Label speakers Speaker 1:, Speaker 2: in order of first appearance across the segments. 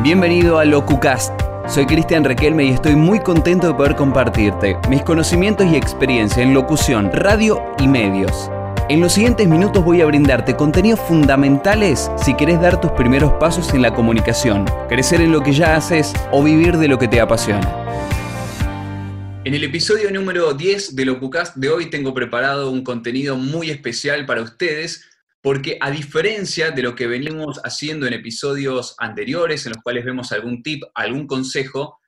Speaker 1: Bienvenido a LocuCast. Soy Cristian Requelme y estoy muy contento de poder compartirte mis conocimientos y experiencia en locución, radio y medios. En los siguientes minutos voy a brindarte contenidos fundamentales si querés dar tus primeros pasos en la comunicación, crecer en lo que ya haces o vivir de lo que te apasiona. En el episodio número 10 de LocuCast de hoy tengo preparado un contenido muy especial para ustedes porque a diferencia de lo que venimos haciendo en episodios anteriores, en los cuales vemos algún tip, algún consejo,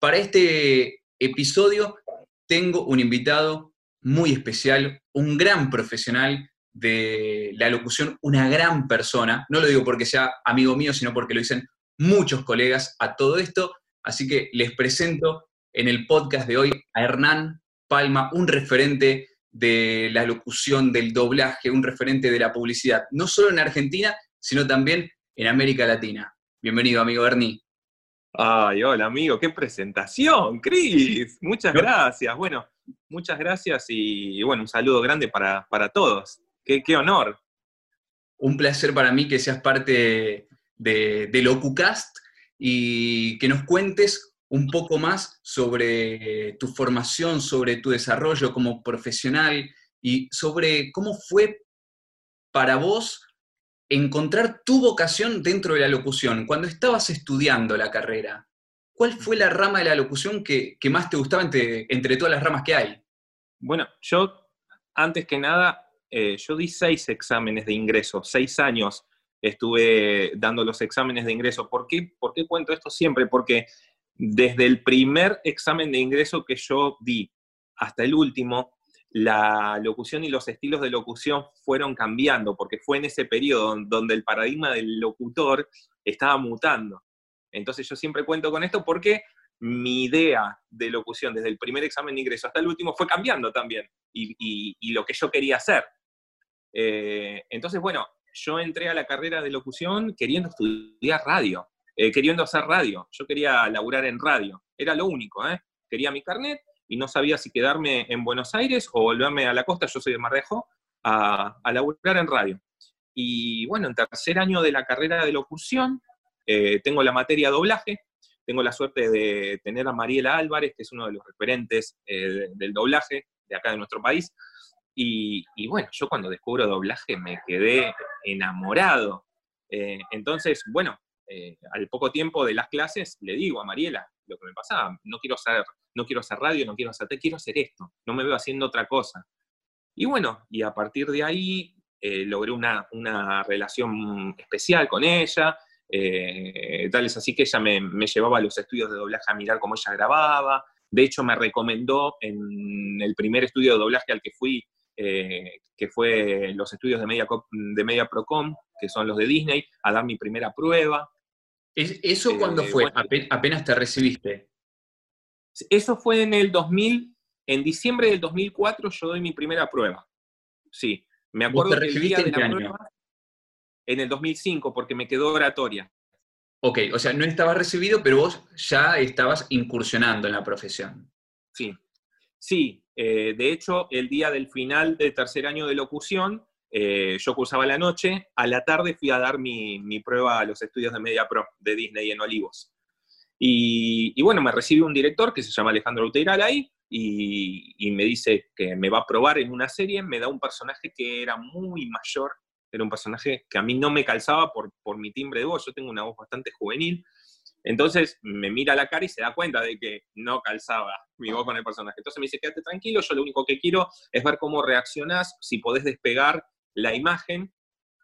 Speaker 1: para este episodio tengo un invitado muy especial, un gran profesional de la locución, una gran persona. No lo digo porque sea amigo mío, sino porque lo dicen muchos colegas a todo esto. Así que les presento en el podcast de hoy a Hernán Palma, un referente de la locución, del doblaje, un referente de la publicidad, no solo en Argentina, sino también en América Latina. Bienvenido, amigo Bernie.
Speaker 2: Ay, hola, amigo, qué presentación, Cris. Muchas gracias. Bueno, muchas gracias y, bueno, un saludo grande para, todos. Qué, qué, honor.
Speaker 1: Un placer para mí que seas parte de, de LocuCast y que nos cuentes un poco más sobre tu formación, sobre tu desarrollo como profesional y sobre cómo fue para vos encontrar tu vocación dentro de la locución. Cuando estabas estudiando la carrera, ¿cuál fue la rama de la locución que, más te gustaba entre, todas las ramas que hay?
Speaker 2: Bueno, yo, antes que nada, eh, yo di seis exámenes de ingreso, seis años estuve dando los exámenes de ingreso. ¿Por qué, ¿Por qué cuento esto siempre? Porque desde el primer examen de ingreso que yo di hasta el último, la locución y los estilos de locución fueron cambiando, porque fue en ese periodo donde el paradigma del locutor estaba mutando. Entonces yo siempre cuento con esto porque mi idea de locución desde el primer examen de ingreso hasta el último fue cambiando también, y, lo que yo quería hacer. Eh, entonces, bueno, yo entré a la carrera de locución queriendo estudiar radio. Eh, queriendo hacer radio. Yo quería laburar en radio, era lo único, ¿eh? Quería mi carnet y no sabía si quedarme en Buenos Aires o volverme a la costa, yo soy de Mardejo, a, a laburar en radio. Y bueno, en tercer año de la carrera de locución, eh, tengo la materia doblaje, tengo la suerte de tener a Mariela Álvarez, que es uno de los referentes del doblaje de acá de nuestro país. Y, bueno, yo cuando descubro doblaje me quedé enamorado. entonces, bueno, eh, al poco tiempo de las clases le digo a Mariela lo que me pasaba, no quiero hacer, no quiero hacer radio, no quiero hacer, quiero hacer esto, no me veo haciendo otra cosa. Y bueno, y a partir de ahí eh, logré una, relación especial con ella, eh, tal es así que ella me, me, llevaba a los estudios de doblaje a mirar cómo ella grababa, de hecho me recomendó en el primer estudio de doblaje al que fui, que fue los estudios de Media, de Media Procom, que son los de Disney, a dar mi primera prueba.
Speaker 1: ¿Eso cuándo fue? Apenas te recibiste.
Speaker 2: Eso fue en el 2000, en diciembre del 2004 yo doy mi primera prueba. Sí, me acuerdo
Speaker 1: te recibiste en
Speaker 2: en el 2005 porque me quedó oratoria.
Speaker 1: Ok, o sea, no estabas recibido, pero vos ya estabas incursionando en la profesión.
Speaker 2: Sí, sí. Eh, de hecho, el día del final del tercer año de locución, eh, yo cursaba la noche, a la tarde fui a dar mi, prueba a los estudios de Media Pro de Disney en Olivos. Y, bueno, me recibe un director que se llama Alejandro Uteiral ahí y, me dice que me va a probar en una serie, me da un personaje que era muy mayor, era un personaje que a mí no me calzaba por, por mi timbre de voz, yo tengo una voz bastante juvenil, entonces me mira la cara y se da cuenta de que no calzaba mi voz con el personaje. Entonces me dice, quédate tranquilo, yo lo único que quiero es ver cómo reaccionás, si podés despegar la imagen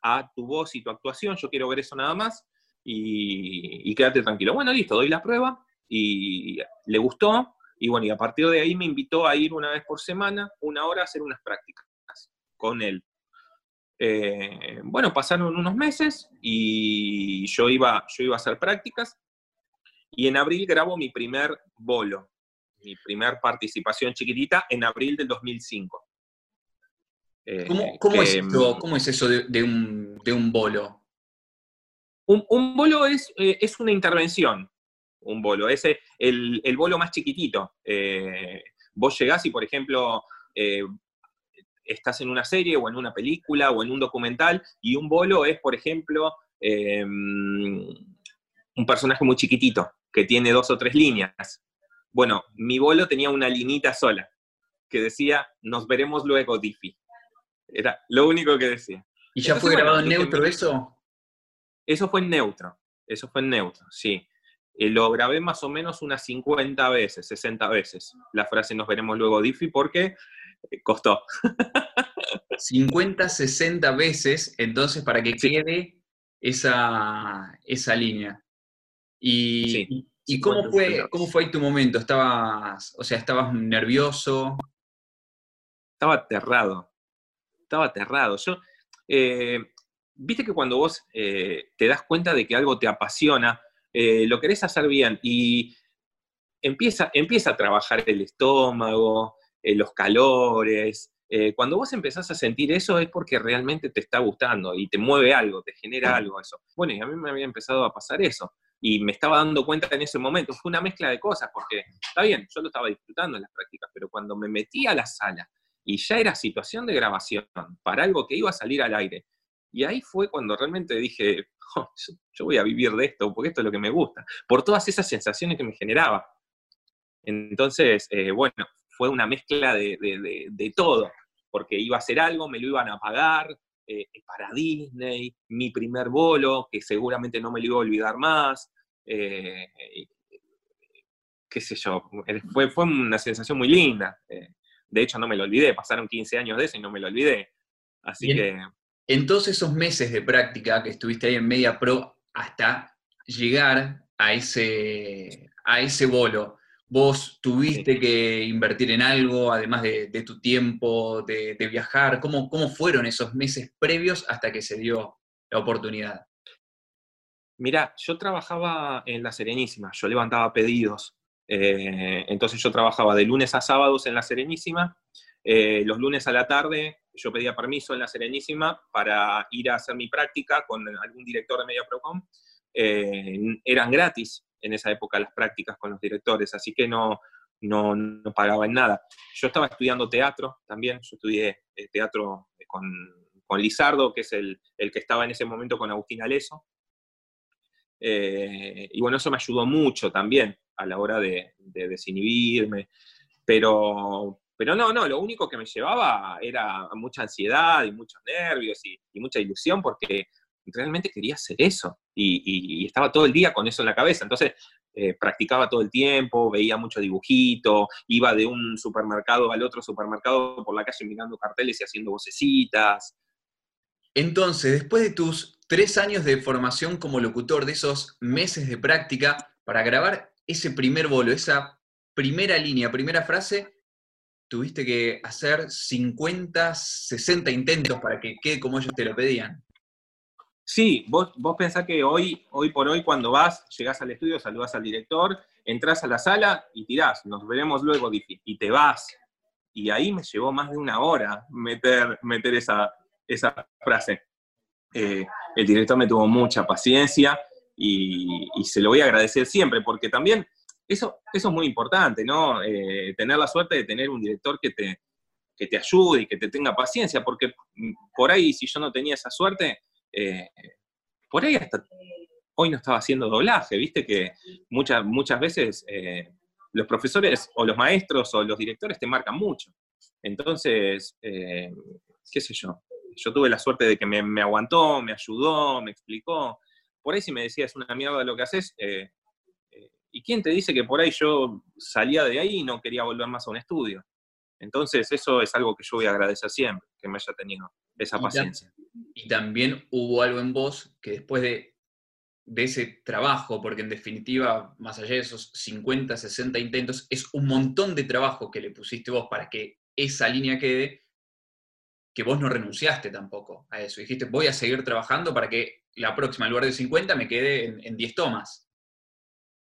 Speaker 2: a tu voz y tu actuación, yo quiero ver eso nada más y, quédate tranquilo. Bueno, listo, doy la prueba y le gustó y bueno, y a partir de ahí me invitó a ir una vez por semana, una hora, a hacer unas prácticas con él. Eh, bueno, pasaron unos meses y yo iba, yo iba a hacer prácticas y en abril grabo mi primer bolo, mi primer participación chiquitita en abril del 2005.
Speaker 1: Eh, ¿Cómo, es eso, de, un, bolo?
Speaker 2: Un, bolo es, eh, es, una intervención, un bolo, es el, el bolo más chiquitito. Eh, vos llegás y, por ejemplo, estás en una serie o en una película o en un documental y un bolo es, por ejemplo, em, un personaje muy chiquitito, que tiene dos o tres líneas. Bueno, mi bolo tenía una linita sola, que decía, nos veremos luego, Diffie. Era lo único que decía.
Speaker 1: ¿Y ya fue grabado en neutro eso?
Speaker 2: Eso fue en neutro, eso fue en neutro, sí. Eh, lo grabé más o menos unas 50 veces, 60 veces, la frase nos veremos luego, Diffie, porque eh, costó.
Speaker 1: 50, 60 veces, entonces, para que quede esa, esa línea. Y, ¿y cómo, fue, cómo fue tu momento? ¿Estabas, o sea, estabas nervioso?
Speaker 2: Estaba aterrado. Estaba aterrado. Yo, eh, viste que cuando vos eh, te das cuenta de que algo te apasiona, eh, lo querés hacer bien y empieza, empieza a trabajar el estómago, los calores, cuando vos empezás a sentir eso es porque realmente te está gustando y te mueve algo, te genera algo eso. Bueno, y a mí me había empezado a pasar eso y me estaba dando cuenta en ese momento. Fue una mezcla de cosas porque, está bien, yo lo estaba disfrutando en las prácticas, pero cuando me metí a la sala y ya era situación de grabación para algo que iba a salir al aire, y ahí fue cuando realmente dije, yo, voy a vivir de esto, porque esto es lo que me gusta, por todas esas sensaciones que me generaba. Entonces, eh, bueno, fue una mezcla de, todo, porque iba a ser algo, me lo iban a pagar, eh, para Disney, mi primer bolo, que seguramente no me lo iba a olvidar más, eh, qué sé yo, fue, fue una sensación muy linda. De hecho, no me lo olvidé, pasaron 15 años de eso y no me lo olvidé. Así que...
Speaker 1: En todos esos meses de práctica que estuviste ahí en Media Pro hasta llegar a ese, a ese bolo, ¿Vos tuviste que invertir en algo, además de, tu tiempo, de, viajar? ¿Cómo, ¿Cómo, fueron esos meses previos hasta que se dio la oportunidad?
Speaker 2: Mira, yo trabajaba en La Serenísima, yo levantaba pedidos. Eh, entonces yo trabajaba de lunes a sábados en La Serenísima. Eh, los lunes a la tarde yo pedía permiso en La Serenísima para ir a hacer mi práctica con algún director de Media Procom. Eh, eran gratis, en esa época las prácticas con los directores, así que no, no, no pagaba en nada. Yo estaba estudiando teatro también, yo estudié teatro con, con, Lizardo, que es el, el, que estaba en ese momento con Agustín Aleso. Y bueno, eso me ayudó mucho también a la hora de, desinhibirme, pero, pero no, no, lo único que me llevaba era mucha ansiedad y muchos nervios y, y mucha ilusión porque realmente quería hacer eso y, estaba todo el día con eso en la cabeza. Entonces, eh, practicaba todo el tiempo, veía mucho dibujito, iba de un supermercado al otro supermercado por la calle mirando carteles y haciendo vocecitas.
Speaker 1: Entonces, después de tus tres años de formación como locutor, de esos meses de práctica, para grabar ese primer bolo, esa primera línea, primera frase, tuviste que hacer 50, 60 intentos para que quede como ellos te lo pedían.
Speaker 2: Sí, vos, vos pensás que hoy, hoy por hoy cuando vas, llegás al estudio, saludas al director, entras a la sala y tirás, nos veremos luego, y te vas. Y ahí me llevó más de una hora meter, meter esa, esa frase. Eh, el director me tuvo mucha paciencia y, se lo voy a agradecer siempre, porque también eso, eso es muy importante, ¿no? Eh, tener la suerte de tener un director que te, que te ayude y que te tenga paciencia, porque por ahí si yo no tenía esa suerte, eh, por ahí hasta hoy no estaba haciendo doblaje, viste que muchas, muchas veces eh, los profesores o los maestros o los directores te marcan mucho. Entonces, qué sé yo, yo tuve la suerte de que me, aguantó, me ayudó, me explicó. Por ahí si me decías una mierda lo que haces, ¿y quién te dice que por ahí yo salía de ahí y no quería volver más a un estudio? Entonces, eso es algo que yo voy a agradecer siempre, que me haya tenido esa paciencia.
Speaker 1: Y también hubo algo en vos que después de, ese trabajo, porque en definitiva, más allá de esos 50, 60 intentos, es un montón de trabajo que le pusiste vos para que esa línea quede, que vos no renunciaste tampoco a eso. Dijiste, voy a seguir trabajando para que la próxima, en lugar de 50, me quede en, 10 tomas.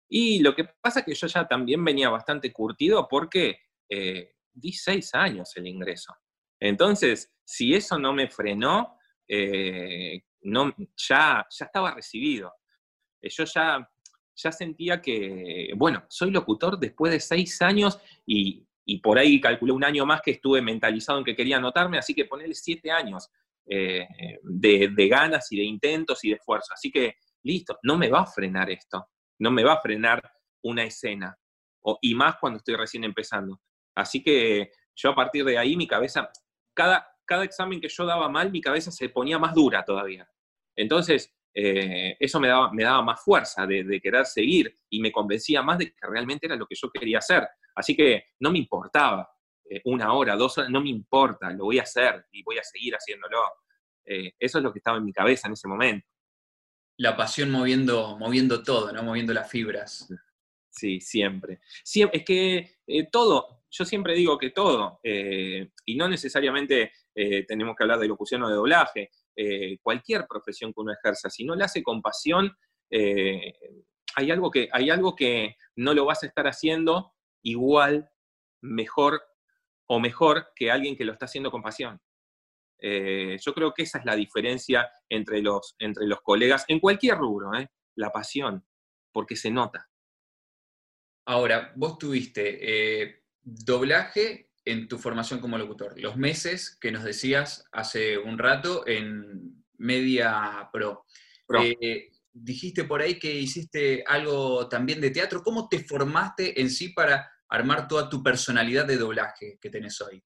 Speaker 2: Y lo que pasa es que yo ya también venía bastante curtido porque eh, di seis años el ingreso. Entonces, si eso no me frenó, eh, no, ya, ya estaba recibido. Eh, yo ya, ya sentía que, bueno, soy locutor después de seis años y, por ahí calculé un año más que estuve mentalizado en que quería anotarme, así que ponerle siete años eh, de, ganas y de intentos y de esfuerzo. Así que listo, no me va a frenar esto, no me va a frenar una escena, o, y más cuando estoy recién empezando. Así que yo a partir de ahí mi cabeza, cada, cada examen que yo daba mal, mi cabeza se ponía más dura todavía. Entonces, eh, eso me daba, me daba más fuerza de, querer seguir y me convencía más de que realmente era lo que yo quería hacer. Así que no me importaba eh, una hora, dos horas, no me importa, lo voy a hacer y voy a seguir haciéndolo. Eh, eso es lo que estaba en mi cabeza en ese momento.
Speaker 1: La pasión moviendo, moviendo todo, ¿no? Moviendo las fibras.
Speaker 2: Sí, siempre. es que todo, yo siempre digo que todo, y no necesariamente tenemos que hablar de locución o de doblaje, eh, cualquier profesión que uno ejerza, si no la hace con pasión, eh, hay, algo que, hay algo que no lo vas a estar haciendo igual, mejor o mejor que alguien que lo está haciendo con pasión. Eh, yo creo que esa es la diferencia entre los, entre los colegas en cualquier rubro, la pasión, porque se nota.
Speaker 1: Ahora, vos tuviste doblaje en tu formación como locutor? Los meses que nos decías hace un rato en Media Pro. Eh, dijiste por ahí que hiciste algo también de teatro. ¿Cómo te formaste en sí para armar toda tu personalidad de doblaje que tenés hoy?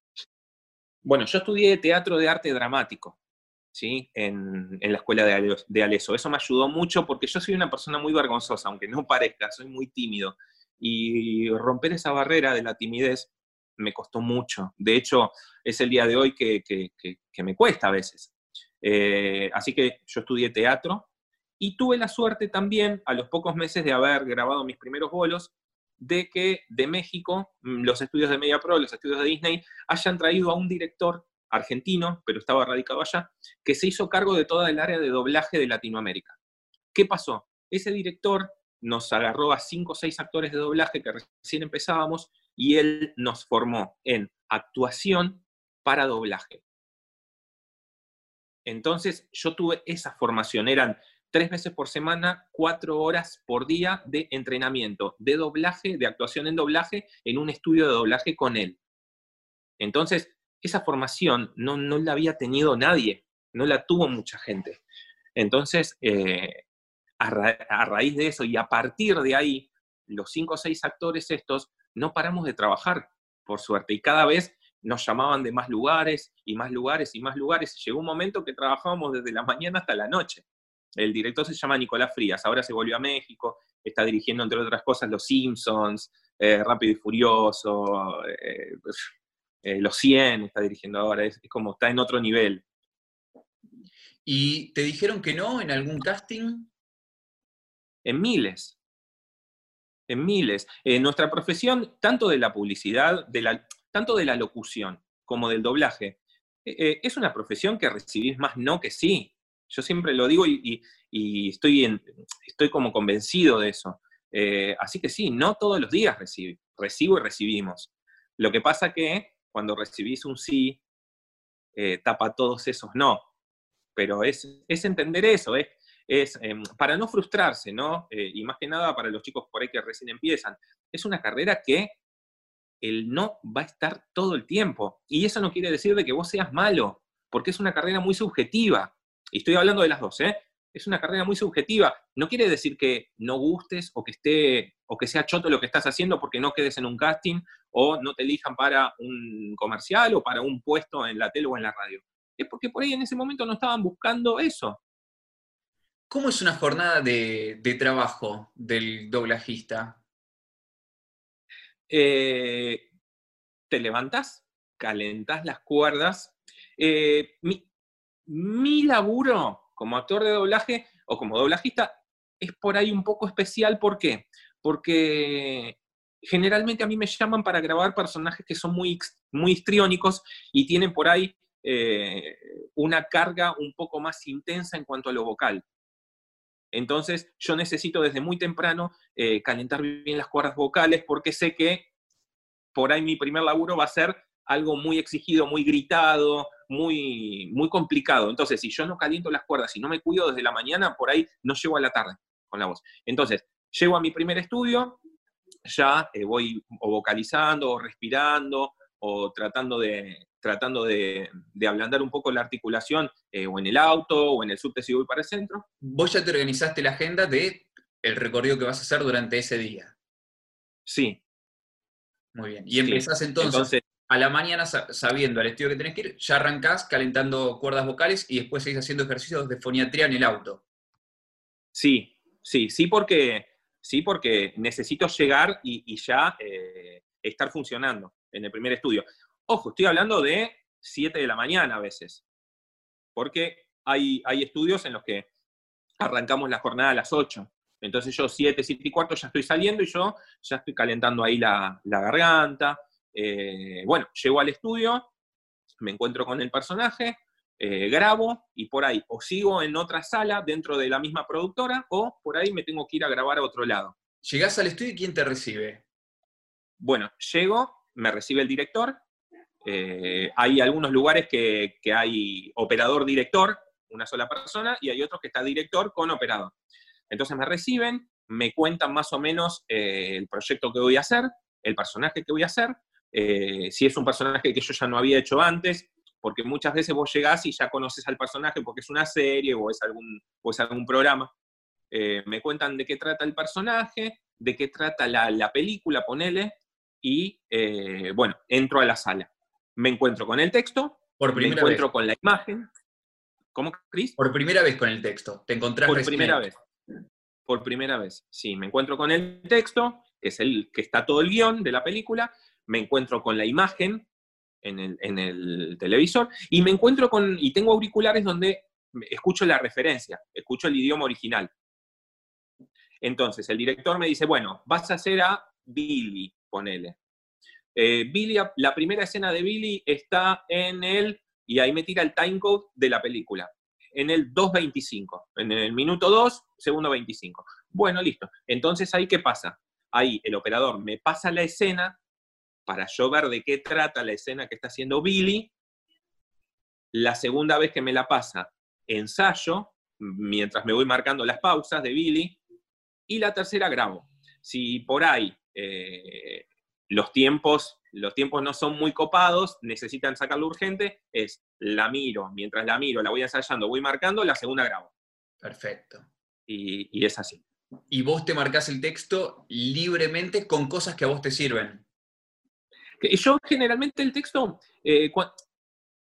Speaker 2: Bueno, yo estudié teatro de arte dramático, ¿sí? En, la escuela de, de Aleso. Eso me ayudó mucho porque yo soy una persona muy vergonzosa, aunque no parezca, soy muy tímido. Y romper esa barrera de la timidez me costó mucho. De hecho, es el día de hoy que, me cuesta a veces. Eh, así que yo estudié teatro y tuve la suerte también, a los pocos meses de haber grabado mis primeros bolos, de que de México, mm, los estudios de Media Pro, los estudios de Disney, hayan traído a un director argentino, pero estaba radicado allá, que se hizo cargo de toda el área de doblaje de Latinoamérica. ¿Qué pasó? Ese director nos agarró a cinco o seis actores de doblaje que recién empezábamos y él nos formó en actuación para doblaje. Entonces yo tuve esa formación, eran tres veces por semana, cuatro horas por día de entrenamiento, de doblaje, de actuación en doblaje, en un estudio de doblaje con él. Entonces, esa formación no, no la había tenido nadie, no la tuvo mucha gente. Entonces, eh, a, a, raíz de eso y a partir de ahí, los cinco o seis actores estos no paramos de trabajar, por suerte, y cada vez nos llamaban de más lugares y más lugares y más lugares. Llegó un momento que trabajábamos desde la mañana hasta la noche. El director se llama Nicolás Frías, ahora se volvió a México, está dirigiendo, entre otras cosas, Los Simpsons, eh, Rápido y Furioso, eh, eh, Los 100 está dirigiendo ahora, es, como está en otro nivel.
Speaker 1: ¿Y te dijeron que no en algún casting?
Speaker 2: En miles, en miles. En nuestra profesión, tanto de la publicidad, de la, tanto de la locución como del doblaje, es una profesión que recibís más no que sí. Yo siempre lo digo y, estoy, estoy como convencido de eso. Eh, así que sí, no todos los días recibo, recibo y recibimos. Lo que pasa que cuando recibís un sí, tapa todos esos no. Pero es, es entender eso, es es em, para no frustrarse, ¿no? Eh, y más que nada para los chicos por ahí que recién empiezan. Es una carrera que el no va a estar todo el tiempo. Y eso no quiere decir de que vos seas malo, porque es una carrera muy subjetiva. Y estoy hablando de las dos, ¿eh? Es una carrera muy subjetiva. No quiere decir que no gustes o que esté o que sea choto lo que estás haciendo porque no quedes en un casting o no te elijan para un comercial o para un puesto en la tele o en la radio. Es porque por ahí en ese momento no estaban buscando eso.
Speaker 1: ¿Cómo es una jornada de, trabajo del doblajista?
Speaker 2: Eh, te levantas, calentas las cuerdas. Eh, mi, laburo como actor de doblaje o como doblajista es por ahí un poco especial. ¿Por qué? Porque generalmente a mí me llaman para grabar personajes que son muy, muy histriónicos y tienen por ahí eh, una carga un poco más intensa en cuanto a lo vocal. Entonces, yo necesito desde muy temprano eh, calentar bien las cuerdas vocales porque sé que por ahí mi primer laburo va a ser algo muy exigido, muy gritado, muy, muy complicado. Entonces, si yo no caliento las cuerdas y no me cuido desde la mañana, por ahí no llego a la tarde con la voz. Entonces, llego a mi primer estudio, ya eh, voy o vocalizando o respirando o tratando de, tratando de, ablandar un poco la articulación eh, o en el auto o en el subte si voy para el centro.
Speaker 1: Vos ya te organizaste la agenda de el recorrido que vas a hacer durante ese día.
Speaker 2: Sí.
Speaker 1: Muy bien. Y empezás entonces, a la mañana sabiendo al estudio que tenés que ir, ya arrancás calentando cuerdas vocales y después seguís haciendo ejercicios de foniatría en el auto.
Speaker 2: Sí, sí, sí porque, sí porque necesito llegar y, ya eh, estar funcionando en el primer estudio. Ojo, estoy hablando de 7 de la mañana a veces, porque hay, hay estudios en los que arrancamos la jornada a las 8. Entonces yo 7, 7 y cuarto ya estoy saliendo y yo ya estoy calentando ahí la, garganta. Eh, bueno, llego al estudio, me encuentro con el personaje, eh, grabo y por ahí o sigo en otra sala dentro de la misma productora o por ahí me tengo que ir a grabar a otro lado.
Speaker 1: Llegás al estudio y ¿quién te recibe?
Speaker 2: Bueno, llego, me recibe el director, eh, hay algunos lugares que, hay operador-director, una sola persona, y hay otros que está director con operador. Entonces me reciben, me cuentan más o menos eh, el proyecto que voy a hacer, el personaje que voy a hacer, eh, si es un personaje que yo ya no había hecho antes, porque muchas veces vos llegás y ya conoces al personaje porque es una serie o es algún, o es algún programa. me cuentan de qué trata el personaje, de qué trata la, la película, ponele, y bueno, entro a la sala me encuentro con el texto,
Speaker 1: por primera
Speaker 2: me encuentro con la imagen. ¿Cómo, Cris?
Speaker 1: Por primera vez con el texto, te encontrás
Speaker 2: Por primera vez. Por primera vez, sí, me encuentro con el texto, que es el que está todo el guion de la película, me encuentro con la imagen en el, televisor y me encuentro con, y tengo auriculares donde escucho la referencia, escucho el idioma original. Entonces, el director me dice, bueno, vas a hacer a Billy, ponele. Eh, Billy, la primera escena de Billy está en el, y ahí me tira el timecode de la película, en el 2.25, en el minuto 2, segundo 25. Bueno, listo. Entonces ahí, ¿qué pasa? Ahí el operador me pasa la escena para yo ver de qué trata la escena que está haciendo Billy. La segunda vez que me la pasa, ensayo, mientras me voy marcando las pausas de Billy. Y la tercera grabo. Si por ahí eh, los tiempos, los tiempos no son muy copados, necesitan sacarlo urgente, es la miro, mientras la miro, la voy ensayando, voy marcando, la segunda grabo.
Speaker 1: Perfecto.
Speaker 2: Y, es así.
Speaker 1: Y vos te marcás el texto libremente con cosas que a vos te sirven.
Speaker 2: Yo generalmente el texto, eh,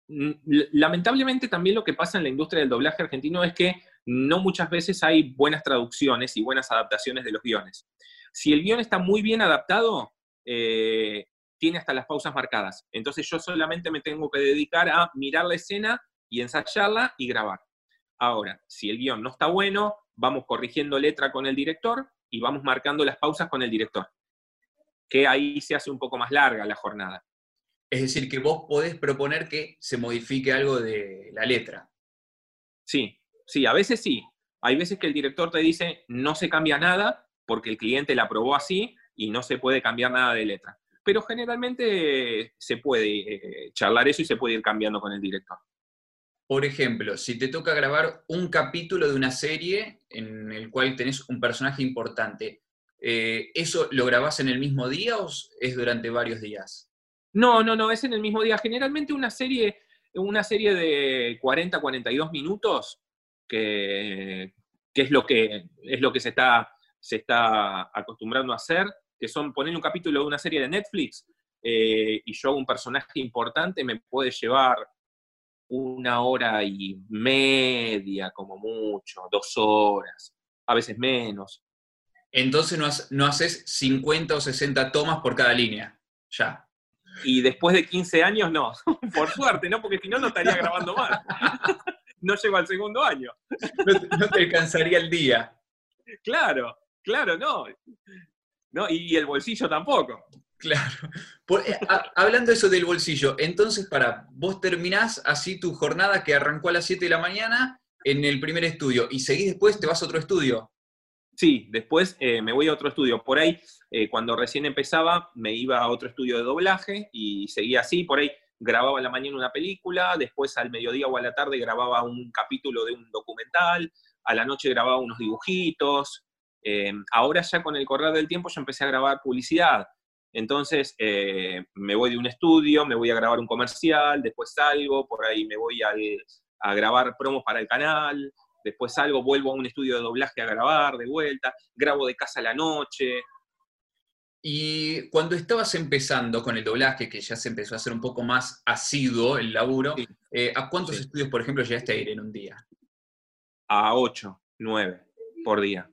Speaker 2: lamentablemente también lo que pasa en la industria del doblaje argentino es que no muchas veces hay buenas traducciones y buenas adaptaciones de los guiones. Si el guion está muy bien adaptado, eh, tiene hasta las pausas marcadas. Entonces yo solamente me tengo que dedicar a mirar la escena y ensayarla y grabar. Ahora, si el guion no está bueno, vamos corrigiendo letra con el director y vamos marcando las pausas con el director. Que ahí se hace un poco más larga la jornada.
Speaker 1: Es decir, que vos podés proponer que se modifique algo de la letra.
Speaker 2: Sí, sí, a veces sí. Hay veces que el director te dice no se cambia nada porque el cliente la aprobó así y no se puede cambiar nada de letra. Pero generalmente se puede eh, charlar eso y se puede ir cambiando con el director.
Speaker 1: Por ejemplo, si te toca grabar un capítulo de una serie en el cual tenés un personaje importante, eh, ¿eso lo grabás en el mismo día o es durante varios días?
Speaker 2: No, no, no, es en el mismo día. Generalmente una serie, una serie de 40, 42 minutos, que, es, lo que, es lo que se está, se está acostumbrando a hacer, que son poner un capítulo de una serie de Netflix eh, y yo un personaje importante, me puede llevar una hora y media, como mucho, dos horas, a veces menos.
Speaker 1: Entonces no, no haces 50 o 60 tomas por cada línea, ya.
Speaker 2: Y después de 15 años, no. Por suerte, ¿no? Porque si no, no estaría grabando más. No llego al segundo año.
Speaker 1: No, te alcanzaría el día.
Speaker 2: Claro, claro, no. Y, el bolsillo tampoco.
Speaker 1: Claro. Eh, hablando eso del bolsillo, entonces, para, vos terminás así tu jornada que arrancó a las 7 de la mañana en el primer estudio y seguís después, te vas a otro estudio.
Speaker 2: Sí, después eh, me voy a otro estudio. Por ahí, eh, cuando recién empezaba, me iba a otro estudio de doblaje y seguía así. Por ahí grababa a la mañana una película, después al mediodía o a la tarde grababa un capítulo de un documental, a la noche grababa unos dibujitos, eh, ahora ya con el correr del tiempo yo empecé a grabar publicidad. Entonces eh, me voy de un estudio, me voy a grabar un comercial, después salgo, por ahí me voy a grabar promos para el canal, después salgo, vuelvo a un estudio de doblaje a grabar de vuelta, grabo de casa a la noche,
Speaker 1: y cuando estabas empezando con el doblaje, que ya se empezó a hacer un poco más asiduo el laburo, eh, ¿a cuántos estudios, por ejemplo, llegaste a ir en un día?
Speaker 2: A ocho, nueve por día.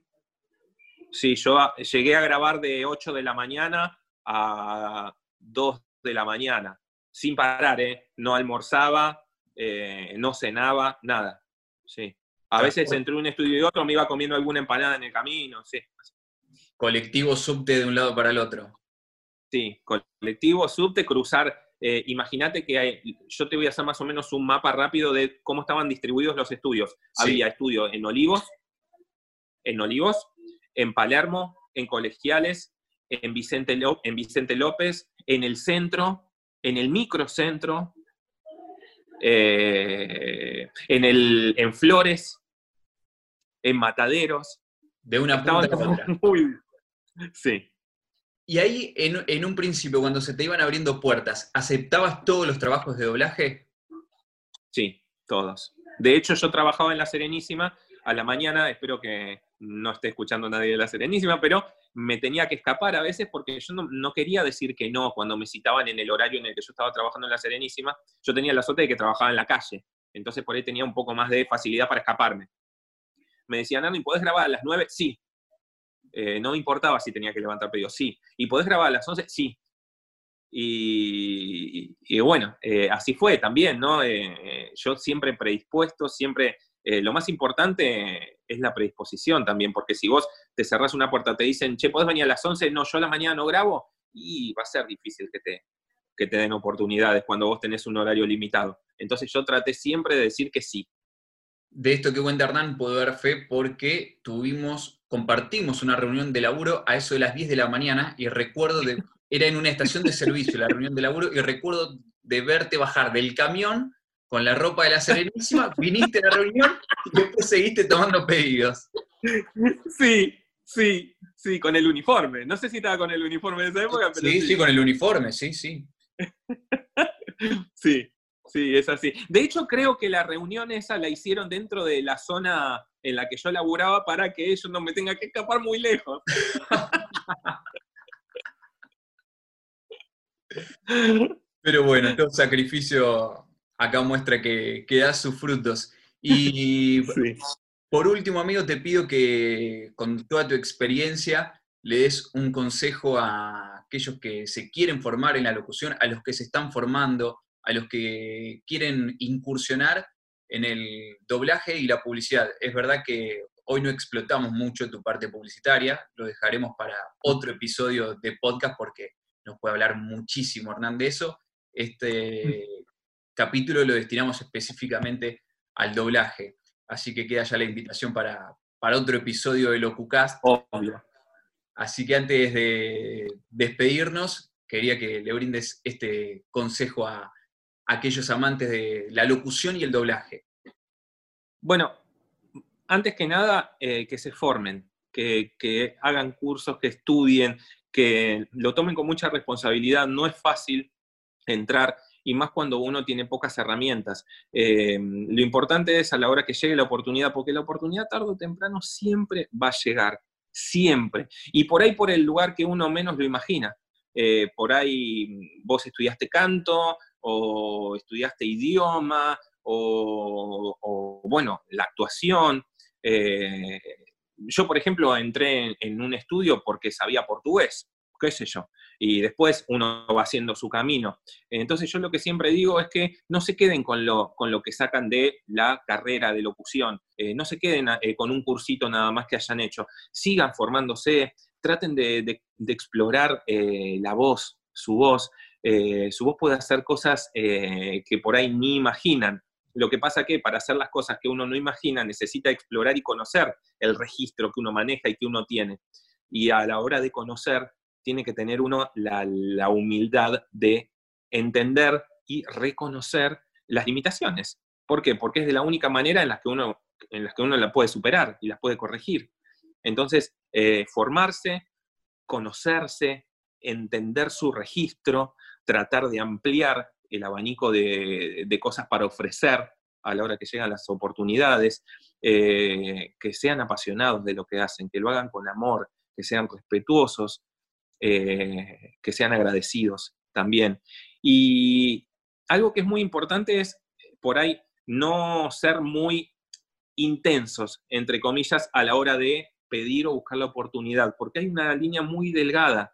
Speaker 2: Sí, yo llegué a grabar de 8 de la mañana a 2 de la mañana, sin parar, ¿eh? No almorzaba, eh, no cenaba, nada. Sí. A veces entre un estudio y otro me iba comiendo alguna empanada en el camino, sí
Speaker 1: colectivo subte de un lado para el otro.
Speaker 2: Sí, colectivo subte, cruzar. Eh, imagínate que yo te voy a hacer más o menos un mapa rápido de cómo estaban distribuidos los estudios. Había estudios en Olivos, en Olivos, en Palermo, en Colegiales, en Vicente, en Vicente López, en el centro, en el microcentro, eh, en, el, en Flores, en Mataderos.
Speaker 1: De una punta a otra.
Speaker 2: Sí.
Speaker 1: Y ahí, en, un principio, cuando se te iban abriendo puertas, ¿aceptabas todos los trabajos de doblaje?
Speaker 2: Sí, todos. De hecho, yo trabajaba en La Serenísima a la mañana, espero que no esté escuchando nadie de La Serenísima, pero me tenía que escapar a veces porque yo no, quería decir que no cuando me citaban en el horario en el que yo estaba trabajando en La Serenísima. Yo tenía la suerte de que trabajaba en la calle, entonces por ahí tenía un poco más de facilidad para escaparme. Me decían, Nani, ¿puedes grabar a las 9? Sí, eh, no importaba si tenía que levantar pedido, sí. ¿Y podés grabar a las 11? Sí. Y, bueno, eh, así fue también, ¿no? Eh, yo siempre predispuesto, siempre, lo más importante es la predisposición también, porque si vos te cerrás una puerta, te dicen, che, ¿podés venir a las 11? No, yo a la mañana no grabo, y va a ser difícil que te, que te den oportunidades cuando vos tenés un horario limitado. Entonces yo traté siempre de decir que sí.
Speaker 1: De esto que cuenta Hernán puedo dar fe porque tuvimos compartimos una reunión de laburo a eso de las 10 de la mañana y recuerdo de, era en una estación de servicio la reunión de laburo y recuerdo de verte bajar del camión con la ropa de la Serenísima, viniste a la reunión y después seguiste tomando pedidos.
Speaker 2: Sí, sí, sí, con el uniforme. No sé si estaba con el uniforme de esa época,
Speaker 1: pero. Sí, sí, sí con el uniforme, sí, sí.
Speaker 2: sí, sí, es así. De hecho, creo que la reunión esa la hicieron dentro de la zona en la que yo laburaba para que ellos no me tengan que escapar muy lejos.
Speaker 1: Pero bueno, todo sacrificio acá muestra que, da sus frutos. Y por último, amigo, te pido que con toda tu experiencia le des un consejo a aquellos que se quieren formar en la locución, a los que se están formando, a los que quieren incursionar en el doblaje y la publicidad. Es verdad que hoy no explotamos mucho tu parte publicitaria, lo dejaremos para otro episodio de podcast porque nos puede hablar muchísimo Hernán de eso. Este capítulo lo destinamos específicamente al doblaje, así que queda ya la invitación para, para otro episodio de Locucast.
Speaker 2: Obvio.
Speaker 1: Así que antes de despedirnos, quería que le brindes este consejo a, aquellos amantes de la locución y el doblaje?
Speaker 2: Bueno, antes que nada, eh, que se formen, que, hagan cursos, que estudien, que lo tomen con mucha responsabilidad. No es fácil entrar y más cuando uno tiene pocas herramientas. Eh, lo importante es a la hora que llegue la oportunidad, porque la oportunidad tarde o temprano siempre va a llegar, siempre. Y por ahí por el lugar que uno menos lo imagina. Eh, por ahí vos estudiaste canto, o estudiaste idioma, o, bueno, la actuación. Eh, yo, por ejemplo, entré en, un estudio porque sabía portugués, qué sé yo, y después uno va haciendo su camino. Entonces yo lo que siempre digo es que no se queden con lo, con lo que sacan de la carrera de locución, eh, no se queden eh, con un cursito nada más que hayan hecho, sigan formándose, traten de explorar la voz, su voz, eh, su voz puede hacer cosas eh, que por ahí ni imaginan. Lo que pasa que para hacer las cosas que uno no imagina necesita explorar y conocer el registro que uno maneja y que uno tiene. Y a la hora de conocer, tiene que tener uno la, humildad de entender y reconocer las limitaciones. ¿Por qué? Porque es de la única manera en la que uno, en las que uno la puede superar y las puede corregir. Entonces, eh, formarse, conocerse, entender su registro, tratar de ampliar el abanico de, cosas para ofrecer a la hora que llegan las oportunidades, eh, que sean apasionados de lo que hacen, que lo hagan con amor, que sean respetuosos, eh, que sean agradecidos también. Y algo que es muy importante es, por ahí, no ser muy intensos, entre comillas, a la hora de pedir o buscar la oportunidad, porque hay una línea muy delgada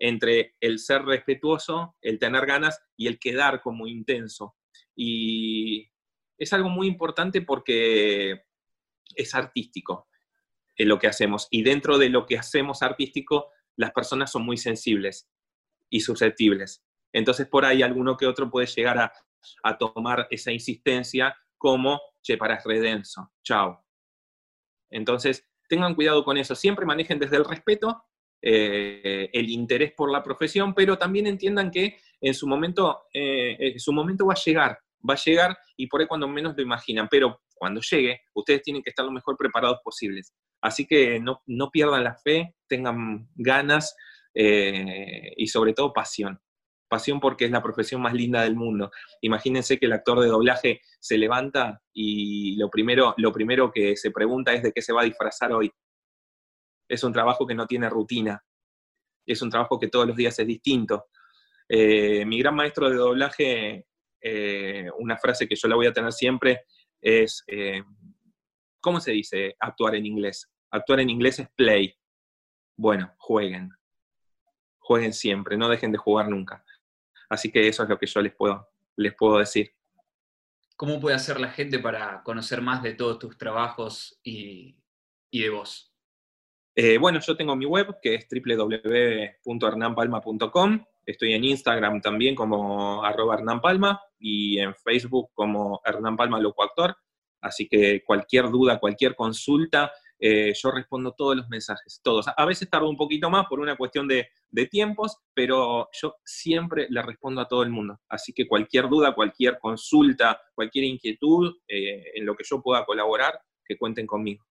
Speaker 2: entre el ser respetuoso, el tener ganas y el quedar como intenso. Y es algo muy importante porque es artístico en lo que hacemos. Y dentro de lo que hacemos artístico, las personas son muy sensibles y susceptibles. Entonces, por ahí alguno que otro puede llegar a, a tomar esa insistencia como, che, para es chao. Entonces, tengan cuidado con eso, siempre manejen desde el respeto eh, el interés por la profesión, pero también entiendan que en su momento, eh, su momento va a llegar, va a llegar y por ahí cuando menos lo imaginan, pero cuando llegue, ustedes tienen que estar lo mejor preparados posibles. Así que no, no pierdan la fe, tengan ganas eh, y sobre todo pasión. Pasión porque es la profesión más linda del mundo. Imagínense que el actor de doblaje se levanta y lo primero, lo primero que se pregunta es de qué se va a disfrazar hoy es un trabajo que no tiene rutina, es un trabajo que todos los días es distinto. Eh, mi gran maestro de doblaje, eh, una frase que yo la voy a tener siempre, es, eh, ¿cómo se dice actuar en inglés? Actuar en inglés es play. Bueno, jueguen. Jueguen siempre, no dejen de jugar nunca. Así que eso es lo que yo les puedo, les puedo decir.
Speaker 1: ¿Cómo puede hacer la gente para conocer más de todos tus trabajos y, y de vos?
Speaker 2: Eh, bueno, yo tengo mi web que es www.hernanpalma.com. Estoy en Instagram también como arroba Hernán Palma y en Facebook como Hernán Palma Locuactor. Así que cualquier duda, cualquier consulta, eh, yo respondo todos los mensajes, todos. A veces tardo un poquito más por una cuestión de, tiempos, pero yo siempre le respondo a todo el mundo. Así que cualquier duda, cualquier consulta, cualquier inquietud eh, en lo que yo pueda colaborar, que cuenten conmigo.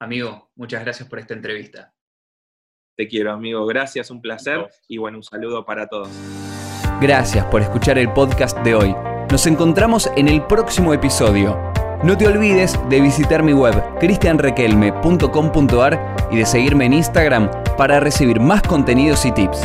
Speaker 1: Amigo, muchas gracias por esta entrevista.
Speaker 2: Te quiero, amigo. Gracias, un placer. Y bueno, un saludo para todos.
Speaker 1: Gracias por escuchar el podcast de hoy. Nos encontramos en el próximo episodio. No te olvides de visitar mi web cristianrequelme.com.ar y de seguirme en Instagram para recibir más contenidos y tips.